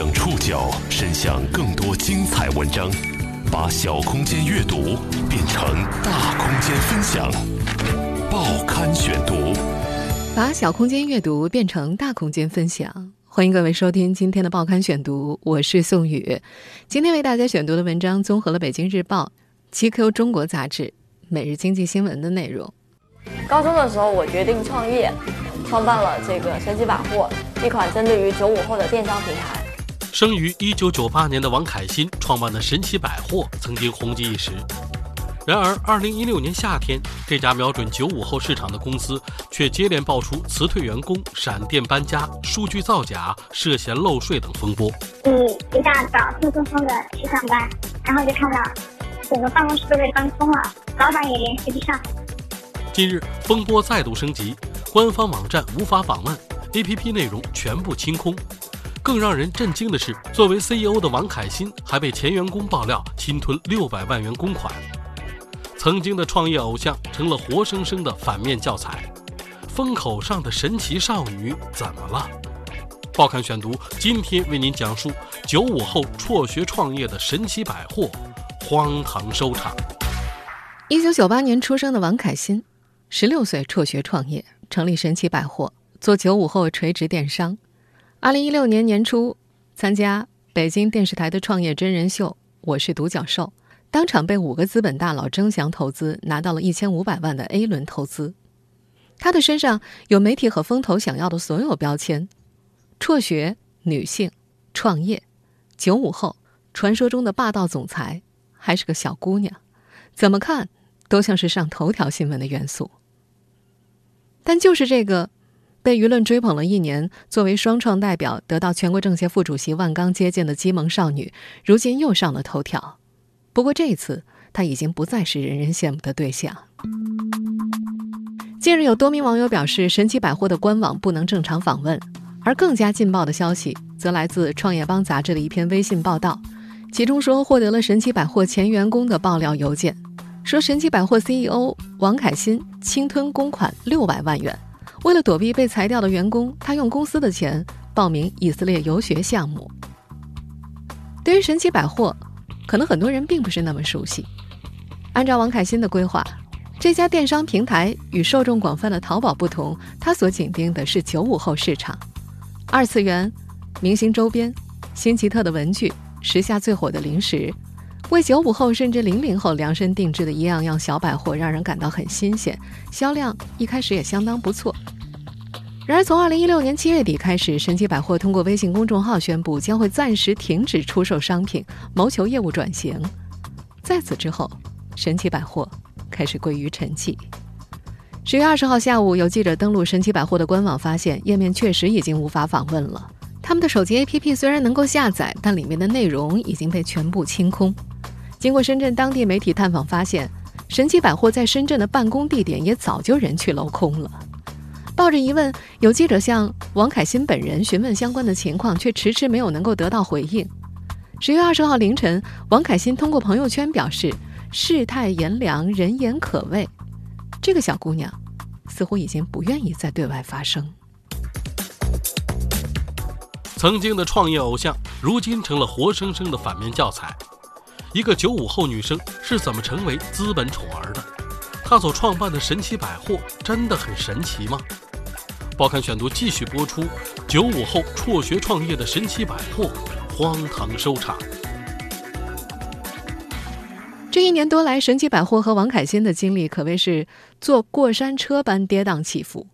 将触角伸向更多精彩文章，把小空间阅读变成大空间分享。报刊选读，把小空间阅读变成大空间分享。欢迎各位收听今天的报刊选读，我是宋宇。今天为大家选读的文章综合了《北京日报》、《GQ 中国杂志》、《每日经济新闻》的内容。高中的时候，我决定创业。创办了这个神奇百货，一款针对于九五后的电商平台。生于一九九八年的王凯欣创办的神奇百货曾经红极一时。然而，二零一六年夏天，这家瞄准九五后市场的公司却接连爆出辞退员工、闪电搬家、数据造假、涉嫌漏税等风波。你一大早兴冲冲的去上班，然后就看到整个办公室都被搬空了，老板也联系不上。近日，风波再度升级。官方网站无法访问，APP 内容全部清空。更让人震惊的是，作为 CEO 的王凯欣还被前员工爆料侵吞六百万元公款。曾经的创业偶像成了活生生的反面教材。风口上的神奇少女怎么了？报刊选读今天为您讲述九五后辍学创业的神奇百货，荒唐收场。一九九八年出生的王凯欣，十六岁辍学创业。成立神奇百货，做九五后垂直电商。二零一六年年初，参加北京电视台的创业真人秀《我是独角兽》，当场被五个资本大佬争相投资，拿到了一千五百万的 A 轮投资。他的身上有媒体和风投想要的所有标签：辍学、女性、创业、九五后、传说中的霸道总裁，还是个小姑娘，怎么看都像是上头条新闻的元素。但就是这个，被舆论追捧了一年，作为双创代表得到全国政协副主席万钢接见的基萌少女，如今又上了头条。不过这一次，她已经不再是人人羡慕的对象。近日，有多名网友表示，神奇百货的官网不能正常访问。而更加劲爆的消息，则来自《创业邦》杂志的一篇微信报道，其中说获得了神奇百货前员工的爆料邮件。说神奇百货 CEO 王凯欣侵吞公款六百万元，为了躲避被裁掉的员工，他用公司的钱报名以色列游学项目。对于神奇百货，可能很多人并不是那么熟悉。按照王凯欣的规划，这家电商平台与受众广泛的淘宝不同，它所紧盯的是九五后市场，二次元、明星周边、新奇特的文具、时下最火的零食。为九五后甚至零零后量身定制的一样样小百货，让人感到很新鲜，销量一开始也相当不错。然而，从二零一六年七月底开始，神奇百货通过微信公众号宣布将会暂时停止出售商品，谋求业务转型。在此之后，神奇百货开始归于沉寂。十月二十号下午，有记者登录神奇百货的官网，发现页面确实已经无法访问了。他们的手机 APP 虽然能够下载，但里面的内容已经被全部清空。经过深圳当地媒体探访，发现神奇百货在深圳的办公地点也早就人去楼空了。抱着疑问，有记者向王凯欣本人询问相关的情况，却迟迟没有能够得到回应。十月二十号凌晨，王凯欣通过朋友圈表示：“世态炎凉，人言可畏。”这个小姑娘似乎已经不愿意再对外发声。曾经的创业偶像，如今成了活生生的反面教材。一个九五后女生是怎么成为资本宠儿的？她所创办的神奇百货真的很神奇吗？报刊选读继续播出：九五后辍学创业的神奇百货，荒唐收场。这一年多来，神奇百货和王凯欣的经历可谓是坐过山车般跌宕起伏。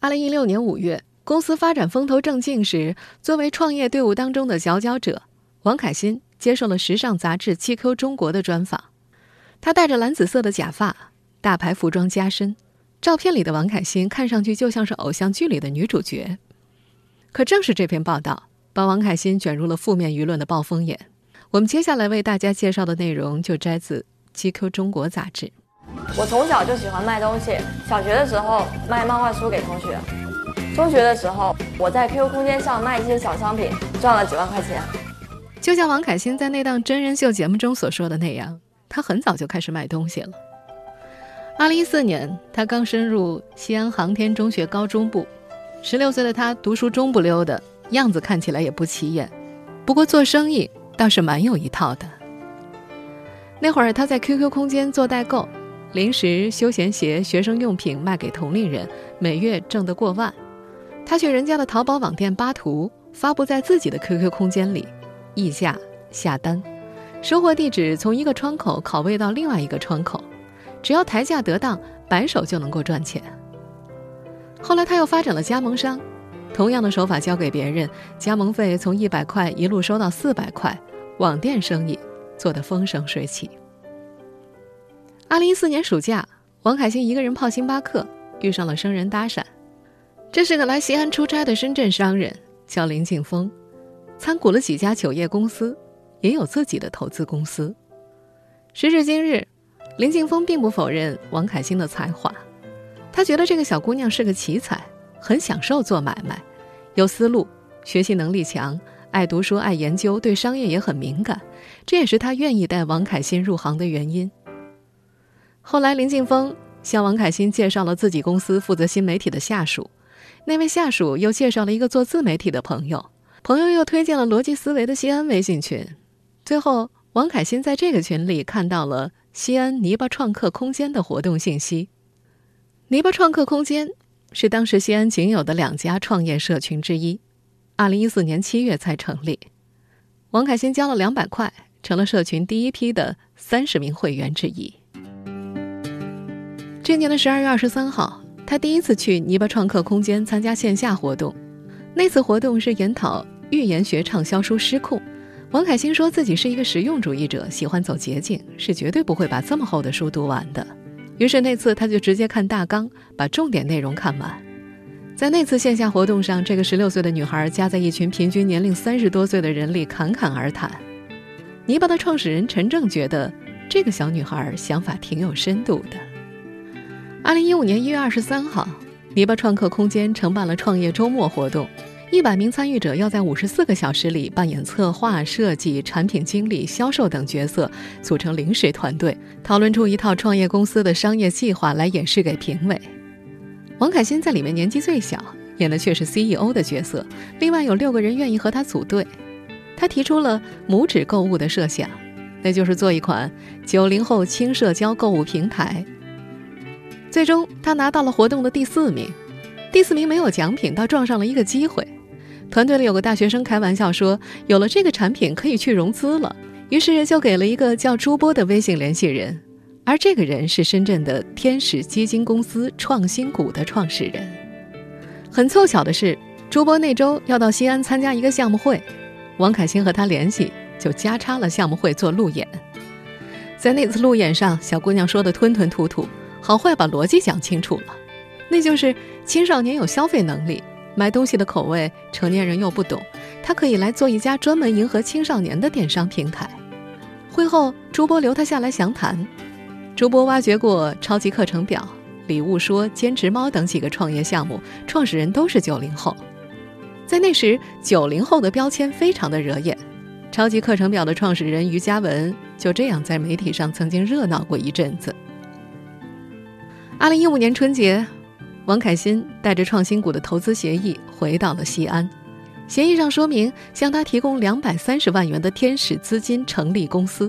二零一六年五月，公司发展风头正劲时，作为创业队伍当中的佼佼者，王凯欣。接受了时尚杂志《GQ 中国》的专访，他戴着蓝紫色的假发，大牌服装加身，照片里的王凯欣看上去就像是偶像剧里的女主角。可正是这篇报道，把王凯欣卷入了负面舆论的暴风眼。我们接下来为大家介绍的内容就摘自《GQ 中国》杂志。我从小就喜欢卖东西，小学的时候卖漫画书给同学，中学的时候我在 QQ 空间上卖一些小商品，赚了几万块钱。就像王凯欣在那档真人秀节目中所说的那样，他很早就开始卖东西了。二零一四年，他刚升入西安航天中学高中部，十六岁的他读书中不溜的样子看起来也不起眼，不过做生意倒是蛮有一套的。那会儿他在 QQ 空间做代购，零食、休闲鞋、学生用品卖给同龄人，每月挣得过万。他去人家的淘宝网店扒图，发布在自己的 QQ 空间里，议价下单，收货地址从一个窗口拷贝到另外一个窗口，只要抬价得当，白手就能够赚钱。后来他又发展了加盟商，同样的手法交给别人，加盟费从一百块一路收到四百块，网店生意。做得风生水起。二零一四年暑假，王凯欣一个人泡星巴克，遇上了生人搭讪。这是个来西安出差的深圳商人，叫林庆峰，参股了几家酒业公司，也有自己的投资公司。时至今日，林庆峰并不否认王凯欣的才华，他觉得这个小姑娘是个奇才，很享受做买卖，有思路，学习能力强。爱读书，爱研究，对商业也很敏感，这也是他愿意带王凯欣入行的原因。后来，林劲峰向王凯欣介绍了自己公司负责新媒体的下属，那位下属又介绍了一个做自媒体的朋友，朋友又推荐了逻辑思维的西安微信群，最后，王凯欣在这个群里看到了西安泥巴创客空间的活动信息。泥巴创客空间是当时西安仅有的两家创业社群之一。二零一四年七月才成立，王凯欣交了两百块，成了社群第一批的三十名会员之一。这年的十二月二十三号，他第一次去泥巴创客空间参加线下活动。那次活动是研讨预言学畅销书《失控》。王凯欣说自己是一个实用主义者，喜欢走捷径，是绝对不会把这么厚的书读完的。于是那次他就直接看大纲，把重点内容看完。在那次线下活动上，这个十六岁的女孩夹在一群平均年龄三十多岁的人里侃侃而谈。泥巴的创始人陈正觉得这个小女孩想法挺有深度的。二零一五年一月二十三号，泥巴创客空间承办了创业周末活动，一百名参与者要在五十四个小时里扮演策划、设计、产品经理、销售等角色，组成临时团队，讨论出一套创业公司的商业计划来演示给评委。王凯欣在里面年纪最小，演的却是 CEO 的角色。另外有六个人愿意和他组队。他提出了拇指购物的设想，那就是做一款九零后轻社交购物平台。最终他拿到了活动的第四名，第四名没有奖品，倒撞上了一个机会。团队里有个大学生开玩笑说，有了这个产品可以去融资了，于是就给了一个叫朱波的微信联系人。而这个人是深圳的天使基金公司创新股的创始人。很凑巧的是，朱波那周要到西安参加一个项目会，王凯欣和他联系，就加插了项目会做路演。在那次路演上，小姑娘说的吞吞吐吐，好坏把逻辑讲清楚了，那就是青少年有消费能力，买东西的口味成年人又不懂，他可以来做一家专门迎合青少年的电商平台。会后，朱波留他下来详谈。朱波挖掘过超级课程表、礼物说、兼职猫等几个创业项目，创始人都是九零后。在那时，九零后的标签非常的惹眼。超级课程表的创始人于嘉文就这样在媒体上曾经热闹过一阵子。二零一五年春节，王凯欣带着创新股的投资协议回到了西安，协议上说明向他提供两百三十万元的天使资金成立公司，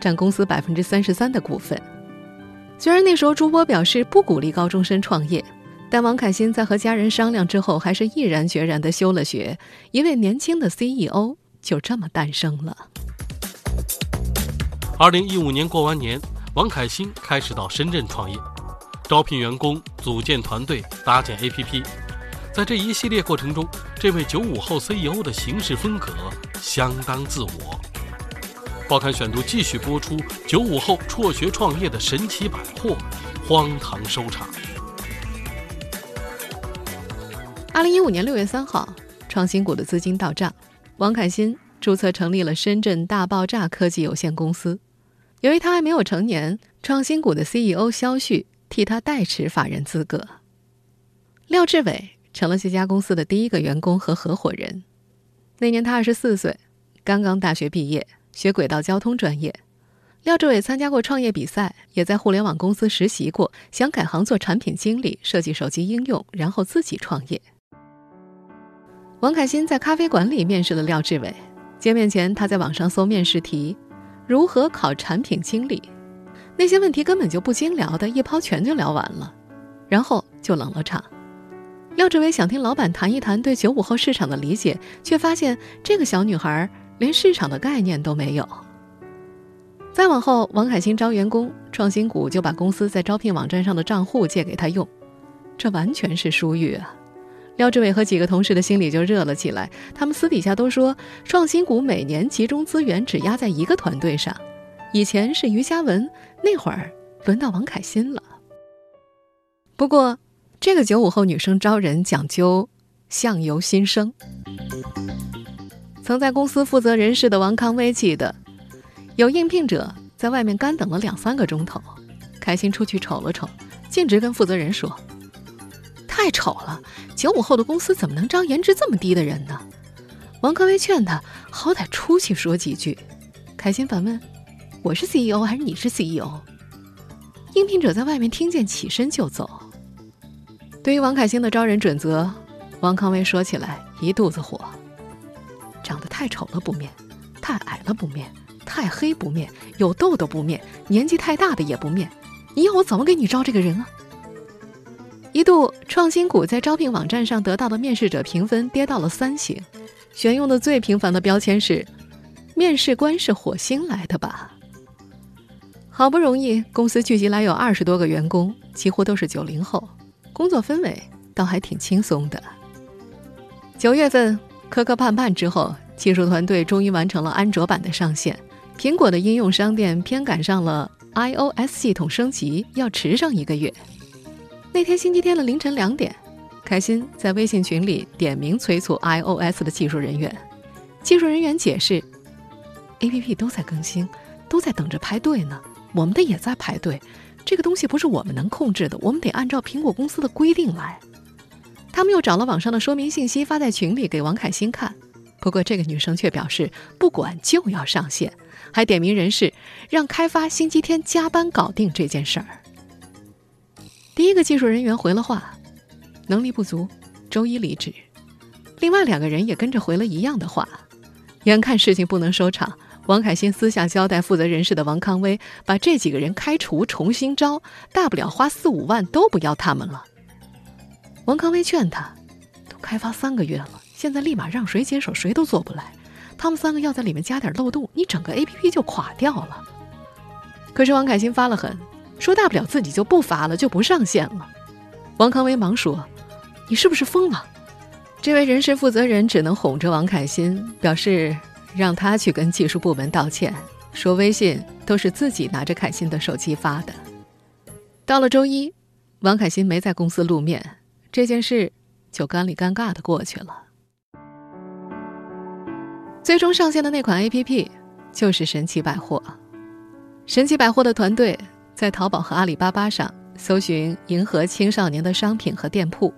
占公司百分之三十三的股份。虽然那时候朱波表示不鼓励高中生创业，但王凯欣在和家人商量之后，还是毅然决然的休了学。一位年轻的 CEO 就这么诞生了。二零一五年过完年，王凯欣开始到深圳创业，招聘员工、组建团队、搭建 APP。在这一系列过程中，这位九五后 CEO 的行事风格相当自我。报刊选读继续播出：九五后辍学创业的神奇百货，荒唐收场。二零一五年六月三号，创新股的资金到账，王凯欣注册成立了深圳大爆炸科技有限公司。由于他还没有成年，创新股的 CEO 肖旭替他代持法人资格。廖志伟成了这家公司的第一个员工和合伙人。那年他二十四岁，刚刚大学毕业。学轨道交通专业，廖志伟参加过创业比赛，也在互联网公司实习过，想改行做产品经理，设计手机应用，然后自己创业。王凯欣在咖啡馆里面试了廖志伟，见面前，他在网上搜面试题，如何考产品经理，那些问题根本就不经聊的，一抛全就聊完了，然后就冷了场。廖志伟想听老板谈一谈对九五后市场的理解，却发现这个小女孩连市场的概念都没有。再往后，王凯欣招员工，创新谷就把公司在招聘网站上的账户借给他用，这完全是疏玉啊！廖志伟和几个同事的心里就热了起来，他们私底下都说，创新谷每年集中资源只压在一个团队上，以前是于嘉文，那会儿轮到王凯欣了。不过，这个九五后女生招人讲究相由心生，曾在公司负责人事的王康威记得。有应聘者在外面干等了两三个钟头，开心出去瞅了瞅，径直跟负责人说：“太丑了，九五后的公司怎么能招颜值这么低的人呢？”王科威劝他好歹出去说几句。开心反问：“我是 CEO 还是你是 CEO？” 应聘者在外面听见，起身就走。对于王凯欣的招人准则，王康威说起来一肚子火：长得太丑了不面，太矮了不面。太黑不面，有痘痘不面，年纪太大的也不面，你要我怎么给你招这个人啊？一度创新谷在招聘网站上得到的面试者评分跌到了三星，选用的最频繁的标签是“面试官是火星来的吧”。好不容易公司聚集来有二十多个员工，几乎都是九零后，工作氛围倒还挺轻松的。九月份磕磕绊绊之后，技术团队终于完成了安卓版的上线。苹果的应用商店偏赶上了 iOS 系统升级，要迟上一个月。那天星期天的凌晨两点，开心在微信群里点名催促 iOS 的技术人员。技术人员解释：“APP 都在更新，都在等着排队呢，我们的也在排队。这个东西不是我们能控制的，我们得按照苹果公司的规定来。”他们又找了网上的说明信息发在群里给王凯欣看。不过这个女生却表示不管就要上线，还点名人事让开发星期天加班搞定这件事儿。第一个技术人员回了话，能力不足，周一离职。另外两个人也跟着回了一样的话。眼看事情不能收场，王凯欣私下交代负责人事的王康威，把这几个人开除，重新招，大不了花四五万都不要他们了。王康威劝他，都开发三个月了。现在立马让谁接手，谁都做不来。他们三个要在里面加点漏洞，你整个 A P P 就垮掉了。可是王凯欣发了狠，说大不了自己就不发了，就不上线了。王康威忙说：“你是不是疯了？”这位人事负责人只能哄着王凯欣，表示让他去跟技术部门道歉，说微信都是自己拿着凯欣的手机发的。到了周一，王凯欣没在公司露面，这件事就干里尴尬的过去了。最终上线的那款 APP 就是神奇百货。神奇百货的团队在淘宝和阿里巴巴上搜寻迎合青少年的商品和店铺，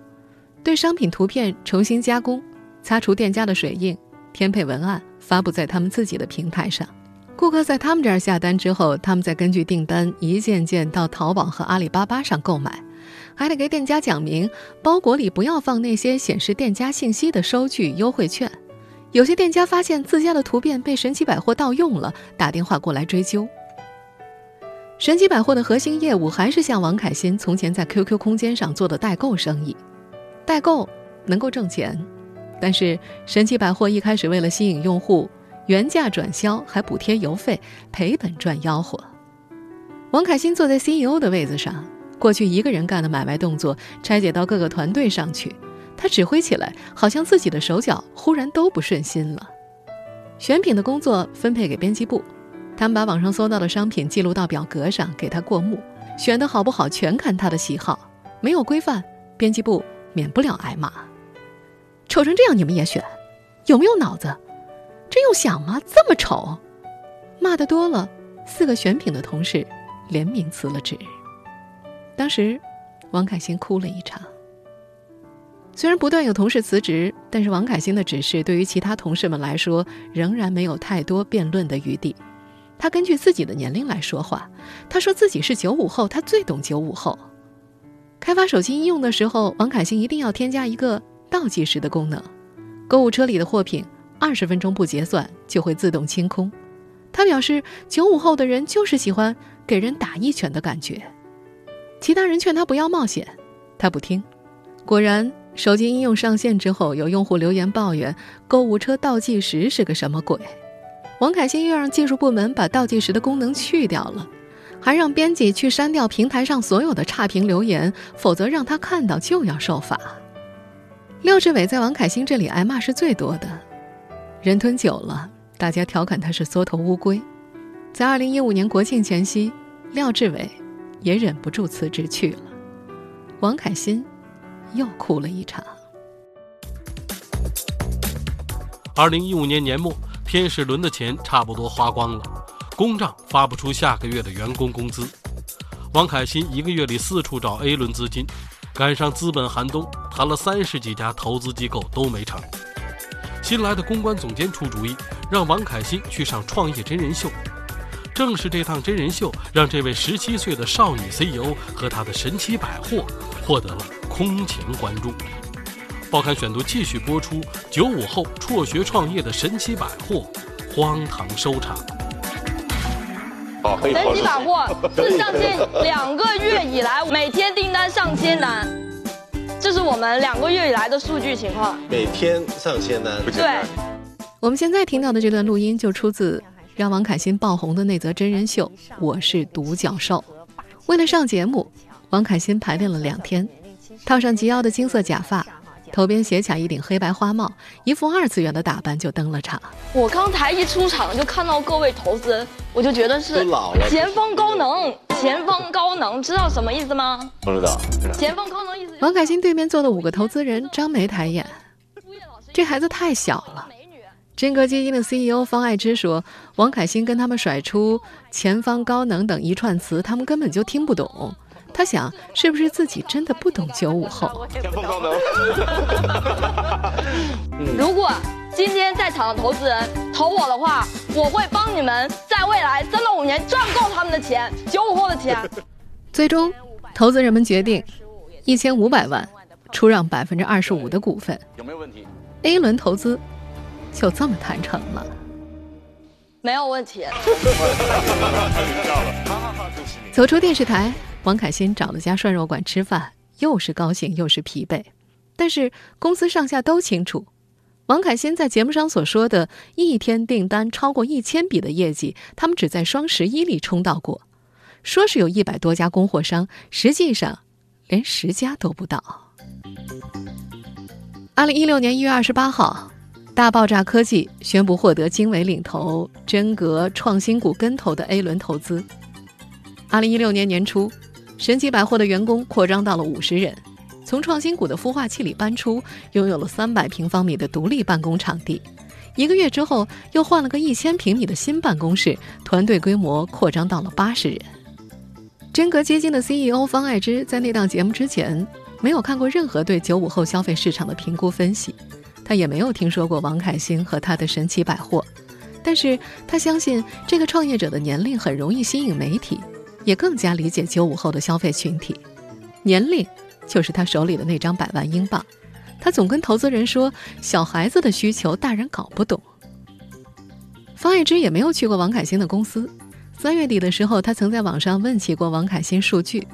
对商品图片重新加工，擦除店家的水印，添配文案，发布在他们自己的平台上。顾客在他们这儿下单之后，他们再根据订单一件件到淘宝和阿里巴巴上购买，还得给店家讲明包裹里不要放那些显示店家信息的收据、优惠券。有些店家发现自家的图片被神奇百货盗用了，打电话过来追究。神奇百货的核心业务还是像王凯欣从前在 QQ 空间上做的代购生意，代购能够挣钱，但是神奇百货一开始为了吸引用户，原价转销还补贴邮费，赔本赚吆喝。王凯欣坐在 CEO 的位子上，过去一个人干的买卖动作拆解到各个团队上去。他指挥起来，好像自己的手脚忽然都不顺心了。选品的工作分配给编辑部，他们把网上搜到的商品记录到表格上，给他过目。选的好不好，全看他的喜好。没有规范，编辑部免不了挨骂。丑成这样你们也选，有没有脑子？真用想吗？这么丑，骂的多了，四个选品的同事联名辞了职。当时，王凯欣哭了一场。虽然不断有同事辞职，但是王凯欣的指示对于其他同事们来说仍然没有太多辩论的余地。他根据自己的年龄来说话，他说自己是九五后，他最懂九五后。开发手机应用的时候，王凯欣一定要添加一个倒计时的功能。购物车里的货品二十分钟不结算就会自动清空。他表示，九五后的人就是喜欢给人打一拳的感觉。其他人劝他不要冒险，他不听。果然，手机应用上线之后，有用户留言抱怨购物车倒计时是个什么鬼。王凯欣又让技术部门把倒计时的功能去掉了，还让编辑去删掉平台上所有的差评留言，否则让他看到就要受罚。廖志伟在王凯欣这里挨骂是最多的，人蹲久了，大家调侃他是缩头乌龟。在二零一五年国庆前夕，廖志伟也忍不住辞职去了，王凯欣又哭了一场。二零一五年年末，天使轮的钱差不多花光了，公账发不出下个月的员工工资，王凯欣一个月里四处找 A 轮资金。赶上资本寒冬，谈了三十几家投资机构都没成。新来的公关总监出主意，让王凯欣去上创业真人秀。正是这趟真人秀，让这位十七岁的少女 CEO 和她的神奇百货获得了空前关注。报刊选读继续播出：九五后辍学创业的神奇百货，荒唐收场。神奇百货自上线两个月以来，每天订单上千单，这是我们两个月以来的数据情况。每天上千单，对。我们现在听到的这段录音，就出自让王凯欣爆红的那则真人秀《我是独角兽》。为了上节目，王凯欣排练了两天，套上及腰的金色假发。头边斜卡一顶黑白花帽，一副二次元的打扮就登了场。我刚才一出场就看到各位投资人，我就觉得是前方高能，前方高能，知道什么意思吗？不知道。前方高能意思。王凯欣对面坐的五个投资人张眉抬眼，这孩子太小了。真格基金的 CEO 方爱之说，王凯欣跟他们甩出前方高能等一串词，他们根本就听不懂。他想，是不是自己真的不懂九五后？如果今天在场的投资人投我的话，我会帮你们在未来三到五年赚够他们的钱，九五后的钱。最终，投资人们决定一千五百万出让百分之二十五的股份。有没有问题？A 轮投资就这么谈成了。没有问题。走出电视台。王凯欣找了家涮肉馆吃饭，又是高兴又是疲惫。但是公司上下都清楚，王凯欣在节目上所说的一天订单超过一千笔的业绩，他们只在双十一里冲到过。说是有一百多家供货商，实际上连十家都不到。二零一六年一月二十八号，大爆炸科技宣布获得经纬领投、真格、创新股跟投的 A 轮投资。二零一六年年初。神奇百货的员工扩张到了五十人，从创新谷的孵化器里搬出，拥有了三百平方米的独立办公场地。一个月之后，又换了个一千平米的新办公室，团队规模扩张到了八十人。真格基金的 CEO 方爱之在那档节目之前，没有看过任何对九五后消费市场的评估分析，他也没有听说过王凯欣和他的神奇百货，但是他相信这个创业者的年龄很容易吸引媒体。也更加理解九五后的消费群体，年龄就是他手里的那张百万英镑。他总跟投资人说，小孩子的需求大人搞不懂。方爱之也没有去过王凯欣的公司。三月底的时候，他曾在网上问起过王凯欣数据，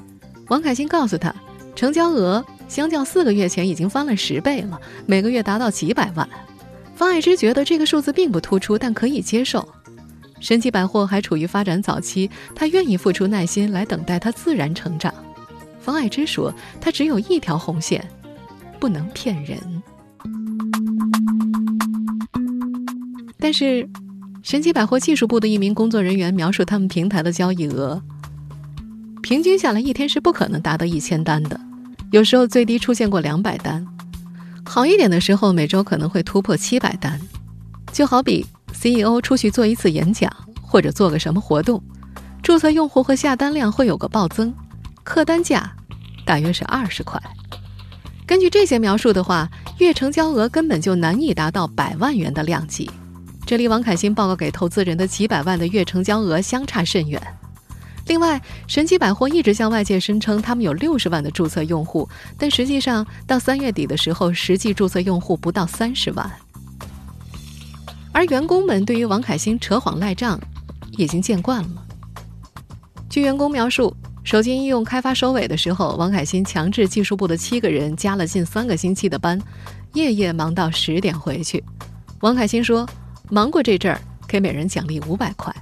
王凯欣告诉他，成交额相较四个月前已经翻了十倍了，每个月达到几百万。方爱之觉得这个数字并不突出，但可以接受。神奇百货还处于发展早期，他愿意付出耐心来等待它自然成长。方爱之说：“他只有一条红线，不能骗人。”但是，神奇百货技术部的一名工作人员描述他们平台的交易额，平均下来一天是不可能达到一千单的，有时候最低出现过两百单，好一点的时候每周可能会突破七百单，就好比。CEO 出去做一次演讲，或者做个什么活动，注册用户和下单量会有个暴增，客单价大约是二十块。根据这些描述的话，月成交额根本就难以达到百万元的量级。这离王凯欣报告给投资人的几百万的月成交额相差甚远。另外，神奇百货一直向外界声称他们有六十万的注册用户，但实际上到三月底的时候，实际注册用户不到三十万。而员工们对于王凯欣扯谎赖账已经见惯了。据员工描述，手机应用开发收尾的时候，王凯欣强制技术部的七个人加了近三个星期的班，夜夜忙到十点回去。王凯欣说：“忙过这阵儿，给每人奖励五百块。”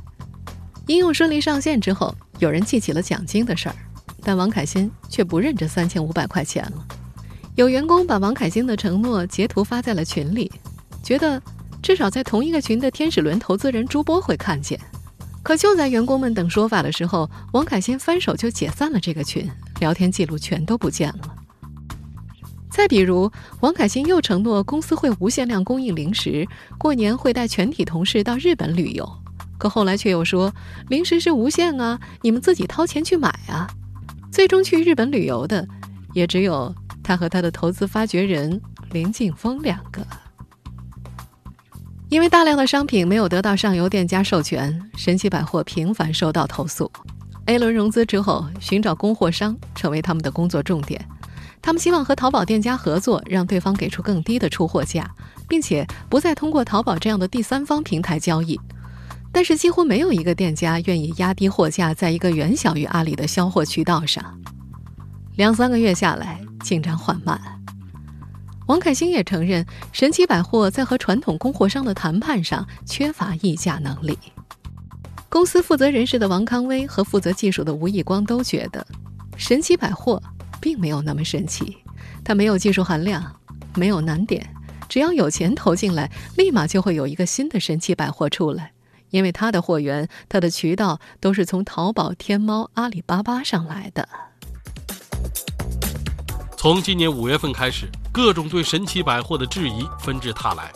应用顺利上线之后，有人记起了奖金的事儿，但王凯欣却不认这三千五百块钱了。有员工把王凯欣的承诺截图发在了群里，觉得至少在同一个群的天使轮投资人朱波会看见。可就在员工们等说法的时候，王凯欣翻手就解散了这个群，聊天记录全都不见了。再比如，王凯欣又承诺公司会无限量供应零食，过年会带全体同事到日本旅游，可后来却又说零食是无限啊，你们自己掏钱去买啊。最终去日本旅游的，也只有他和他的投资发掘人林劲峰两个。因为大量的商品没有得到上游店家授权，神奇百货频繁收到投诉。A 轮融资之后，寻找供货商成为他们的工作重点。他们希望和淘宝店家合作，让对方给出更低的出货价，并且不再通过淘宝这样的第三方平台交易。但是几乎没有一个店家愿意压低货价，在一个远小于阿里的销货渠道上。两三个月下来，进展缓慢。王凯欣也承认，神奇百货在和传统供货商的谈判上缺乏议价能力。公司负责人士的王康威和负责技术的吴义光都觉得，神奇百货并没有那么神奇，它没有技术含量，没有难点，只要有钱投进来，立马就会有一个新的神奇百货出来，因为它的货源、它的渠道都是从淘宝、天猫、阿里巴巴上来的。从今年五月份开始。各种对神奇百货的质疑纷至沓来，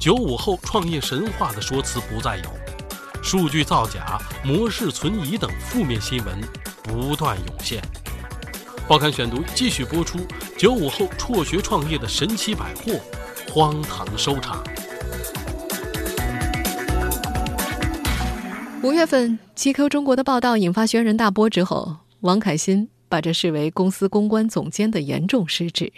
九五后创业神话的说辞不再有，数据造假、模式存疑等负面新闻不断涌现。报刊选读继续播出：九五后辍学创业的神奇百货，荒唐收场。五月份，GQ 中国的报道引发轩然大波之后，王凯欣把这视为公司公关总监的严重失职。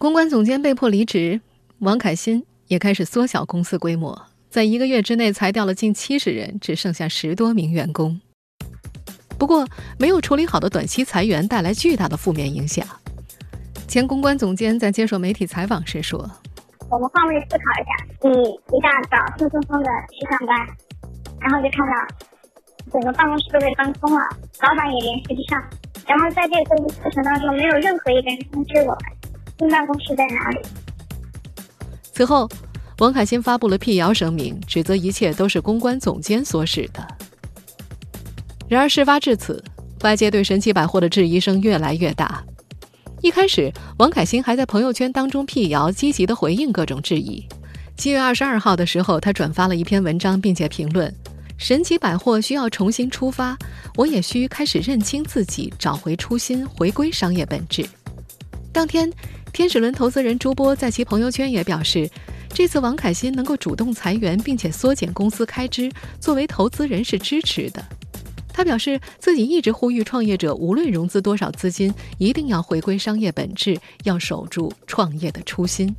公关总监被迫离职，王凯欣也开始缩小公司规模，在一个月之内裁掉了近七十人，只剩下十多名员工。不过，没有处理好的短期裁员带来巨大的负面影响。前公关总监在接受媒体采访时说：“我们换位思考一下，你一大早匆匆匆的去上班，然后就看到整个办公室都被搬空了，老板也联系不上，然后在这个过程当中，没有任何一个人通知我们。”新办公室在哪里？此后，王凯欣发布了辟谣声明，指责一切都是公关总监所使的。然而，事发至此，外界对神奇百货的质疑声越来越大。一开始，王凯欣还在朋友圈当中辟谣，积极的回应各种质疑。七月二十二号的时候，他转发了一篇文章，并且评论：“神奇百货需要重新出发，我也需开始认清自己，找回初心，回归商业本质。”当天。天使轮投资人朱波在其朋友圈也表示，这次王凯欣能够主动裁员并且缩减公司开支，作为投资人是支持的。他表示自己一直呼吁创业者，无论融资多少资金，一定要回归商业本质，要守住创业的初心。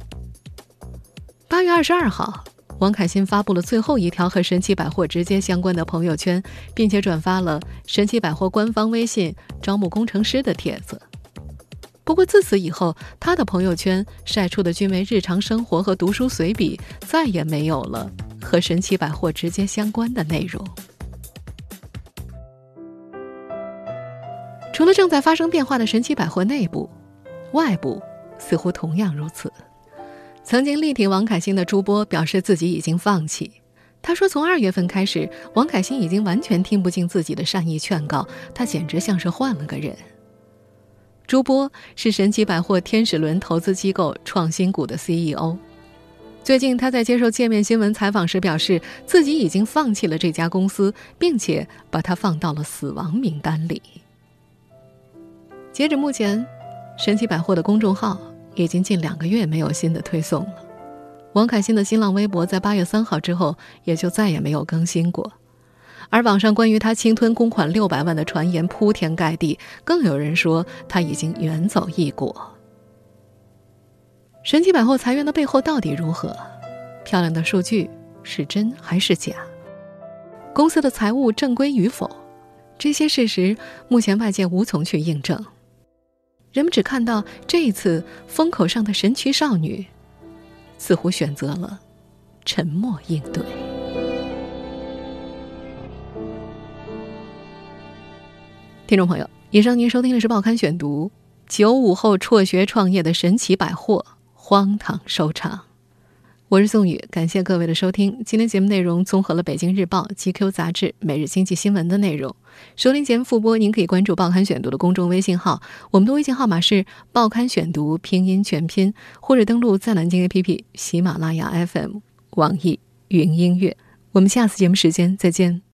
八月二十二号，王凯欣发布了最后一条和神奇百货直接相关的朋友圈，并且转发了神奇百货官方微信招募工程师的帖子。不过自此以后，他的朋友圈晒出的均为日常生活和读书随笔，再也没有了和神奇百货直接相关的内容。除了正在发生变化的神奇百货内部，外部似乎同样如此。曾经力挺王凯欣的朱波表示自己已经放弃。他说：“从二月份开始，王凯欣已经完全听不进自己的善意劝告，他简直像是换了个人。”朱波是神奇百货天使轮投资机构创新股的 CEO。最近，他在接受界面新闻采访时表示，自己已经放弃了这家公司，并且把它放到了死亡名单里。截止目前，神奇百货的公众号已经近两个月没有新的推送了。王凯欣的新浪微博在八月三号之后也就再也没有更新过。而网上关于他侵吞公款六百万的传言铺天盖地，更有人说他已经远走异国。神奇百货裁员的背后到底如何？漂亮的数据是真还是假？公司的财务正规与否？这些事实目前外界无从去印证。人们只看到这一次风口上的神奇少女，似乎选择了沉默应对。听众朋友，以上您收听的是《报刊选读》：九五后辍学创业的神奇百货荒唐收场。我是宋宇，感谢各位的收听。今天节目内容综合了《北京日报》、GQ 杂志、每日经济新闻的内容。收听节目复播，您可以关注《报刊选读》的公众微信号，我们的微信号码是“报刊选读”拼音全拼，或者登录在南京 APP、喜马拉雅 FM、网易云音乐。我们下次节目时间再见。